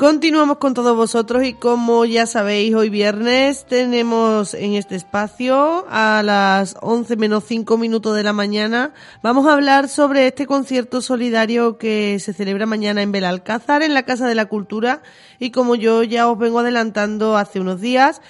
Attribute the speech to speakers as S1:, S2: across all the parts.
S1: Continuamos con todos vosotros y como ya sabéis, hoy viernes tenemos en este espacio a las 11 menos 5 minutos de la mañana. Vamos a hablar sobre este concierto solidario que se celebra mañana en Belalcázar, en la Casa de la Cultura. Y como yo ya os vengo adelantando hace unos días,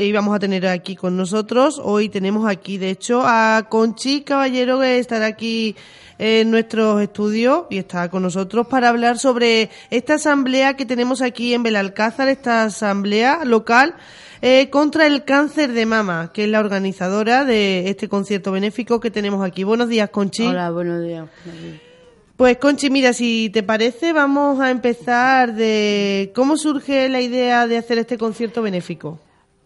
S1: íbamos a tener aquí con nosotros. Hoy tenemos aquí, de hecho, a Conchi Caballero que estará aquí en nuestros estudios y está con nosotros para hablar sobre esta asamblea que tenemos aquí en Belalcázar, esta asamblea local eh, contra el cáncer de mama, que es la organizadora de este concierto benéfico que tenemos aquí. Buenos días, Conchi.
S2: Hola, buenos días.
S1: Pues Conchi, mira, si te parece, vamos a empezar de cómo surge la idea de hacer este concierto benéfico.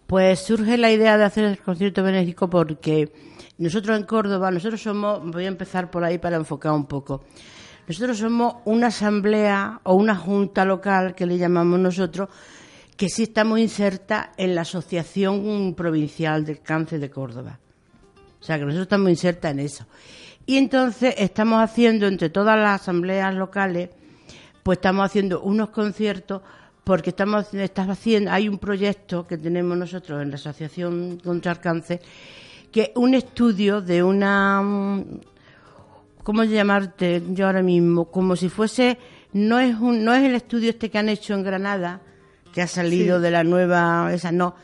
S2: Pues surge la idea de hacer el concierto benéfico porque nosotros en Córdoba, nosotros somos, voy a empezar por ahí para enfocar un poco. Nosotros somos una asamblea o una junta local, que le llamamos nosotros, que sí estamos inserta en la Asociación Provincial del Cáncer de Córdoba. O sea, que nosotros estamos inserta en eso. Y entonces estamos haciendo, entre todas las asambleas locales, pues estamos haciendo unos conciertos porque estamos, estamos haciendo, hay un proyecto que tenemos nosotros en la Asociación contra el Cáncer que un estudio de una ¿cómo llamarte yo ahora mismo? Como si fuese no es un, no es el estudio este que han hecho en Granada que ha salido de la nueva esa no.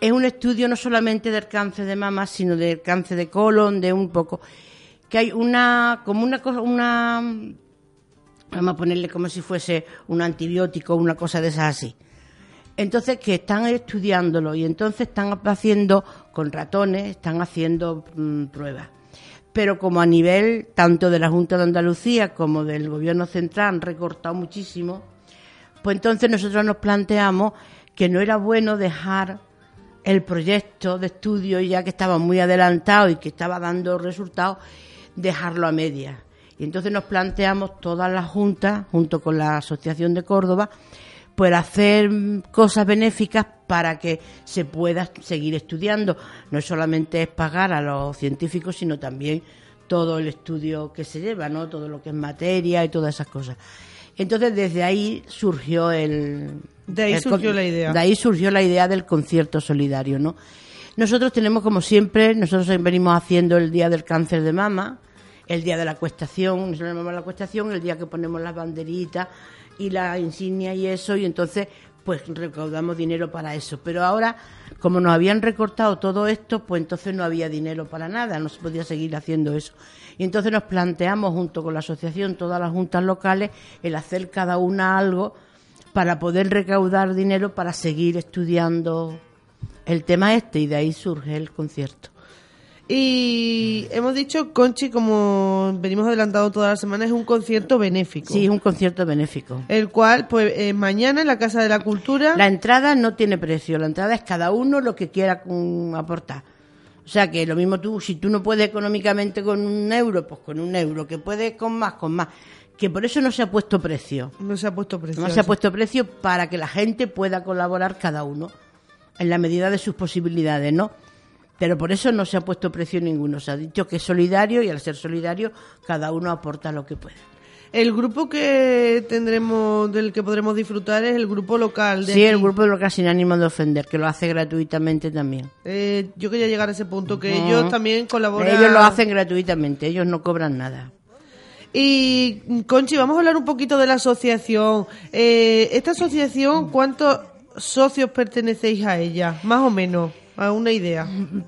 S2: Es un estudio no solamente del cáncer de mama sino del cáncer de colon de un poco que hay una como una cosa una vamos a ponerle como si fuese un antibiótico una cosa de esas así entonces, que están estudiándolo y entonces están haciendo con ratones, están haciendo mm, pruebas. Pero como a nivel tanto de la Junta de Andalucía como del Gobierno Central han recortado muchísimo, pues entonces nosotros nos planteamos que no era bueno dejar el proyecto de estudio, ya que estaba muy adelantado y que estaba dando resultados, dejarlo a medias. Y entonces nos planteamos todas las juntas, junto con la Asociación de Córdoba, pues hacer cosas benéficas para que se pueda seguir estudiando. No solamente es pagar a los científicos, sino también todo el estudio que se lleva, ¿no? Todo lo que es materia y todas esas cosas. Entonces, desde ahí surgió el...
S1: De ahí surgió la idea.
S2: De ahí surgió la idea del concierto solidario, ¿no? Nosotros tenemos, como siempre, nosotros venimos haciendo el Día del Cáncer de Mama, el Día de la Cuestación, la Cuestación, el día que ponemos las banderitas, y la insignia y eso, y entonces pues recaudamos dinero para eso. Pero ahora, como nos habían recortado todo esto, pues entonces no había dinero para nada, no se podía seguir haciendo eso. Y entonces nos planteamos, junto con la asociación, todas las juntas locales, el hacer cada una algo para poder recaudar dinero para seguir estudiando el tema este, y de ahí surge el concierto.
S1: Y hemos dicho, Conchi, como venimos adelantado toda la semana, es un concierto benéfico.
S2: Sí, es un concierto benéfico.
S1: El cual, pues eh, mañana en la Casa de la Cultura.
S2: La entrada no tiene precio, la entrada es cada uno lo que quiera aportar. O sea que lo mismo tú, si tú no puedes económicamente con un euro, pues con un euro, que puedes con más, con más. Que por eso no se ha puesto precio.
S1: No se ha puesto precio.
S2: No se ha puesto precio para que la gente pueda colaborar cada uno en la medida de sus posibilidades, ¿no? Pero por eso no se ha puesto precio ninguno. Se ha dicho que es solidario y al ser solidario cada uno aporta lo que puede.
S1: El grupo que tendremos, del que podremos disfrutar es el grupo local.
S2: De sí, el grupo local sin ánimo de ofender, que lo hace gratuitamente también.
S1: Eh, yo quería llegar a ese punto, que ellos también colaboran.
S2: Ellos lo hacen gratuitamente, ellos no cobran nada.
S1: Y Conchi, vamos a hablar un poquito de la asociación. Eh, esta asociación, ¿cuántos socios pertenecéis a ella? Más o menos a una idea.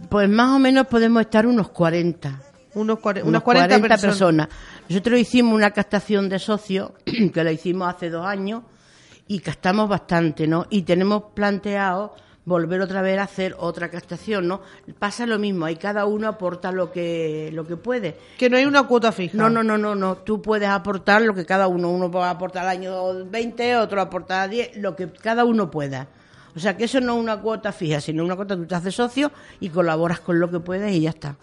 S2: Pues más o menos podemos estar unos 40.
S1: Unos 40, personas.
S2: Nosotros hicimos una captación de socios, que la hicimos hace dos años, y captamos bastante, ¿no? Y tenemos planteado volver otra vez a hacer otra captación, ¿no? Pasa lo mismo, ahí cada uno aporta lo que lo que puede.
S1: Que no hay una cuota fija.
S2: No, no, no, no, no, tú puedes aportar lo que cada uno, uno puede aportar al año 20, otro aportar 10, lo que cada uno pueda. O sea que eso no es una cuota fija, sino una cuota que tú te haces socio y colaboras con lo que puedes y ya está.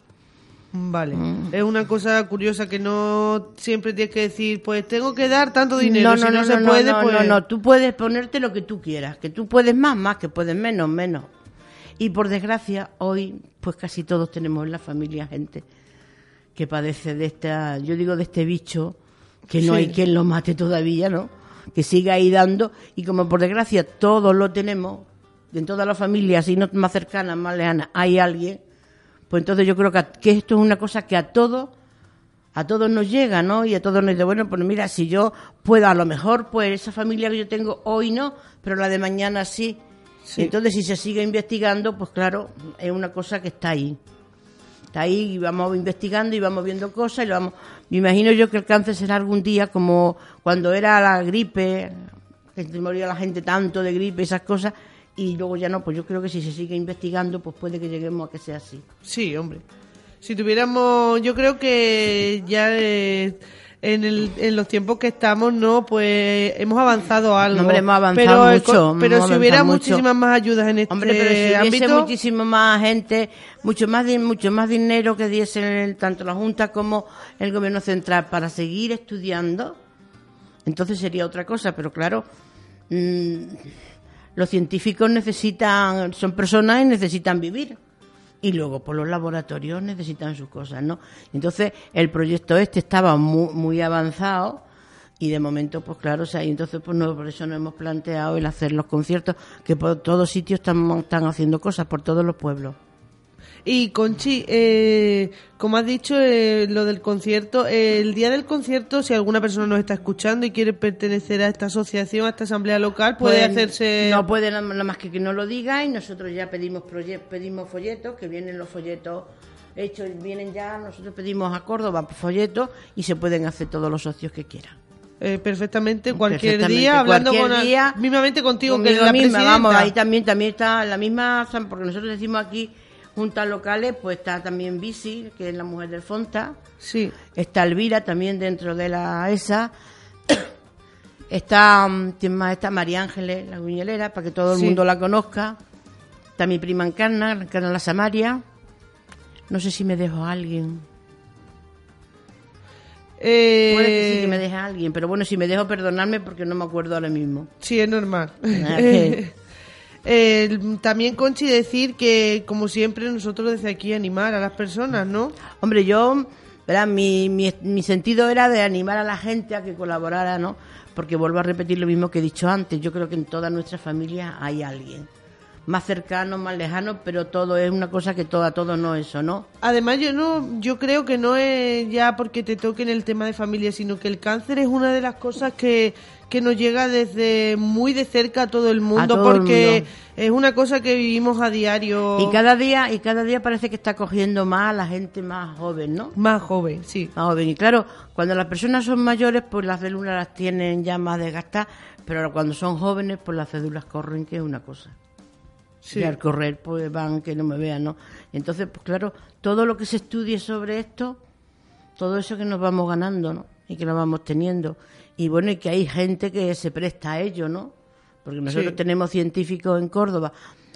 S1: Vale. Mm. Es una cosa curiosa que no siempre tienes que decir, pues tengo que dar tanto dinero. No, no, si no, no, se puede,
S2: no,
S1: pues...
S2: no, no, tú puedes ponerte lo que tú quieras. Que tú puedes más, más, que puedes menos, menos. Y por desgracia, hoy, pues casi todos tenemos en la familia gente que padece de esta, yo digo de este bicho, que no hay quien lo mate todavía, ¿no? Que siga ahí dando y como por desgracia todos lo tenemos, en todas las familias, y no más cercanas, más lejanas, hay alguien, pues entonces yo creo que, que esto es una cosa que a todos a todos nos llega, ¿no? Y a todos nos dice, bueno, pues mira, si yo puedo, a lo mejor, pues esa familia que yo tengo hoy no, pero la de mañana sí. Entonces, si se sigue investigando, pues claro, es una cosa que está ahí. Está ahí y vamos investigando y vamos viendo cosas y lo vamos... Me imagino yo que el cáncer será algún día como cuando era la gripe, que moría la gente tanto de gripe, esas cosas, y luego ya no, pues yo creo que si se sigue investigando, pues puede que lleguemos a que sea así.
S1: Sí, hombre. Si tuviéramos, yo creo que ya en, el, en los tiempos que estamos, ¿no? Pues hemos avanzado algo.
S2: Hombre, hemos avanzado
S1: pero,
S2: mucho.
S1: Pero si hubiera muchísimas más ayudas en este
S2: Hombre, pero si hubiese
S1: ámbito,
S2: muchísimo más gente, mucho más, mucho más dinero que diesen tanto la Junta como el Gobierno Central para seguir estudiando, entonces sería otra cosa. Pero claro, mm, los científicos necesitan, son personas y necesitan vivir. Y luego, por los laboratorios necesitan sus cosas, ¿no? Entonces, el proyecto este estaba muy, muy avanzado y de momento, pues claro, o sea, y entonces, pues no, por eso nos hemos planteado el hacer los conciertos, que por todos sitios están, están haciendo cosas, por todos los pueblos.
S1: Y Conchi, eh, como has dicho, eh, lo del concierto, eh, el día del concierto, si alguna persona nos está escuchando y quiere pertenecer a esta asociación, a esta asamblea local, puede
S2: Pueden-
S1: hacerse...
S2: No puede nada más que que no lo diga y nosotros ya pedimos pedimos folletos, que vienen los folletos hechos, vienen ya, nosotros pedimos a Córdoba folletos y se pueden hacer todos los socios que quieran.
S1: eh, perfectamente cualquier
S2: Perfectamente,
S1: día, hablando
S2: cualquier
S1: con
S2: día,
S1: mismamente contigo, que es la
S2: misma,
S1: presidenta.
S2: vamos, ahí también, también está la misma, porque nosotros decimos aquí juntas locales, pues está también Bisi, que es la mujer del Fonta,
S1: Sí,
S2: está Elvira también dentro de la ESA, está, mm, ¿quién más está? María Ángeles, la guiñolera, para que todo el
S1: Sí.
S2: mundo la conozca, está mi prima Encarna, Encarna la Samaria, no sé si me dejo a alguien,
S1: eh,
S2: puede que sí que me deje a alguien, pero bueno, si me dejo perdonarme porque no me acuerdo ahora mismo.
S1: sí, es normal. Eh, también, Conchi, decir que, como siempre, nosotros desde aquí animar a las personas, ¿no?
S2: Hombre, yo, ¿verdad? Mi, mi, mi sentido era de animar a la gente a que colaborara, ¿no? Porque vuelvo a repetir lo mismo que he dicho antes. Yo creo que en toda nuestra familia hay alguien. Más cercano, más lejano, pero todo es una cosa que todo a todos no eso, ¿no?
S1: Además, yo no, yo creo que no es ya porque te toquen el tema de familia, sino que el cáncer es una de las cosas que, que nos llega desde muy de cerca a todo el mundo,
S2: todo el
S1: porque
S2: mundo.
S1: es una cosa que vivimos a diario.
S2: Y cada día, y cada día parece que está cogiendo más a la gente más joven, ¿no?
S1: Más joven, sí.
S2: Más joven. Y claro, cuando las personas son mayores, pues las células las tienen ya más desgastadas, pero cuando son jóvenes, pues las células corren, que es una cosa.
S1: Sí.
S2: Y al correr, pues van que no me vean, ¿no? Entonces, pues claro, todo lo que se estudie sobre esto, todo eso que nos vamos ganando, ¿no? Y que nos vamos teniendo. Y bueno, y que hay gente que se presta a ello, ¿no? Porque nosotros
S1: Sí.
S2: tenemos científicos en Córdoba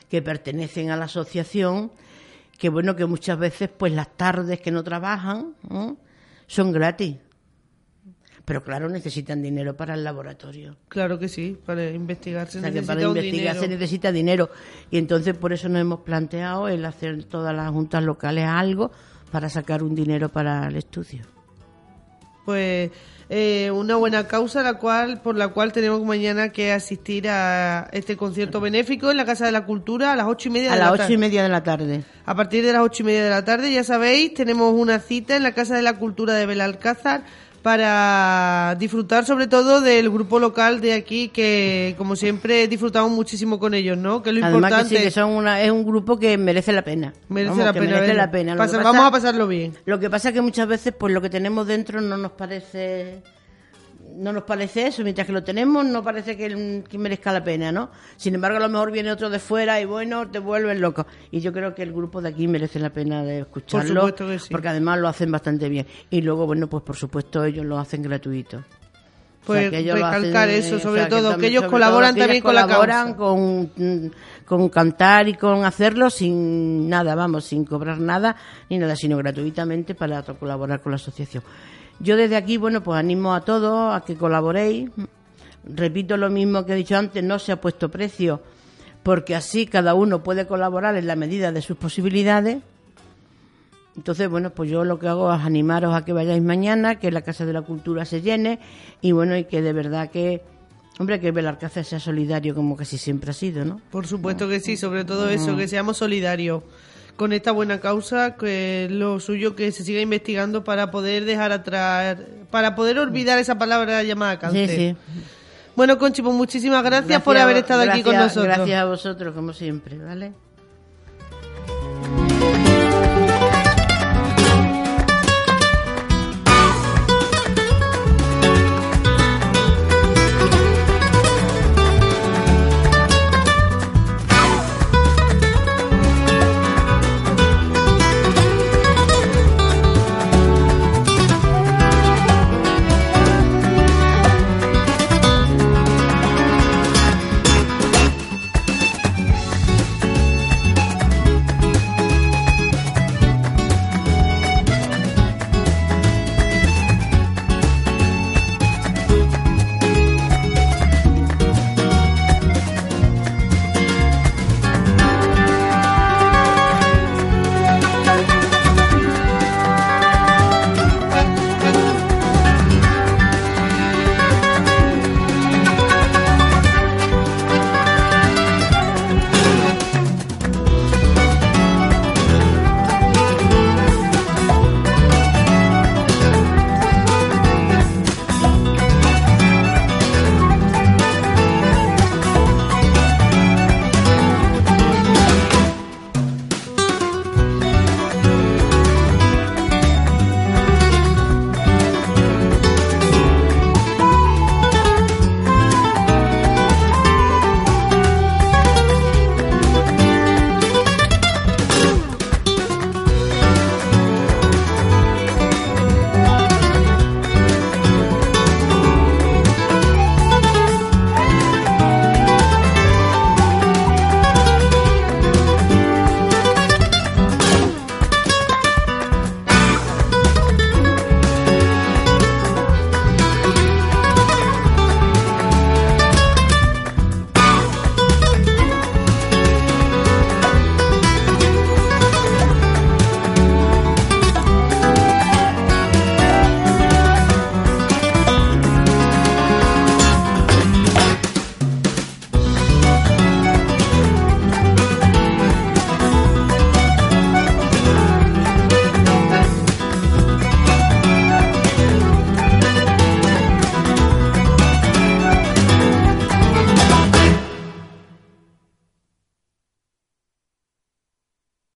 S2: que pertenecen a la asociación, que bueno, que muchas veces, pues las tardes que no trabajan, ¿no? son gratis. Pero claro, necesitan dinero para el laboratorio.
S1: Claro que sí, para investigar se
S2: O sea,
S1: necesita
S2: para
S1: un
S2: investigar se necesita dinero. Y entonces por eso nos hemos planteado el hacer todas las juntas locales algo para sacar un dinero para el estudio.
S1: Pues eh, una buena causa la cual por la cual tenemos mañana que asistir a este concierto benéfico en la Casa de la Cultura a las ocho y media
S2: A
S1: de
S2: las
S1: la
S2: ocho y media de la tarde.
S1: A partir de las ocho y media de la tarde, ya sabéis, tenemos una cita en la Casa de la Cultura de Belalcázar para disfrutar sobre todo del grupo local de aquí que como siempre disfrutamos muchísimo con ellos, ¿no? Que es lo
S2: Además
S1: importante
S2: que sí, que son una, es un grupo que merece la pena.
S1: merece
S2: Vamos,
S1: la pena.
S2: merece
S1: verlo.
S2: la pena. Lo
S1: Pasa-
S2: que
S1: vamos a pasarlo bien.
S2: Lo que pasa es que muchas veces pues lo que tenemos dentro no nos parece no nos parece eso, mientras que lo tenemos no parece que, que merezca la pena, ¿no? Sin embargo, a lo mejor viene otro de fuera y bueno, te vuelven loco. Y yo creo que el grupo de aquí merece la pena de escucharlo,
S1: supuesto que sí.
S2: porque además lo hacen bastante bien. Y luego, bueno, pues por supuesto ellos lo hacen gratuito. O sea,
S1: Pues recalcar
S2: hacen,
S1: eso,
S2: o
S1: sobre
S2: sea,
S1: todo, que
S2: también-
S1: ellos colaboran
S2: todo que
S1: también
S2: ellos
S1: con la
S2: colaboran
S1: causa.
S2: con, con cantar y con hacerlo sin nada, vamos, sin cobrar nada ni nada, sino gratuitamente para colaborar con la asociación. Yo desde aquí, bueno, pues animo a todos a que colaboréis. Repito lo mismo que he dicho antes, no se ha puesto precio, porque así cada uno puede colaborar en la medida de sus posibilidades. Entonces, bueno, pues yo lo que hago es animaros a que vayáis mañana, que la Casa de la Cultura se llene y bueno, y que de verdad que Hombre, que Belarcázar sea solidario como casi siempre ha sido, ¿no?
S1: Por supuesto que sí, sobre todo eso, que seamos solidarios con esta buena causa, que lo suyo que se siga investigando para poder dejar atrás, para poder olvidar esa palabra llamada cáncer.
S2: Sí, sí.
S1: Bueno, Conchi, pues muchísimas gracias, por haber estado aquí con nosotros.
S2: Gracias a vosotros, como siempre, ¿vale?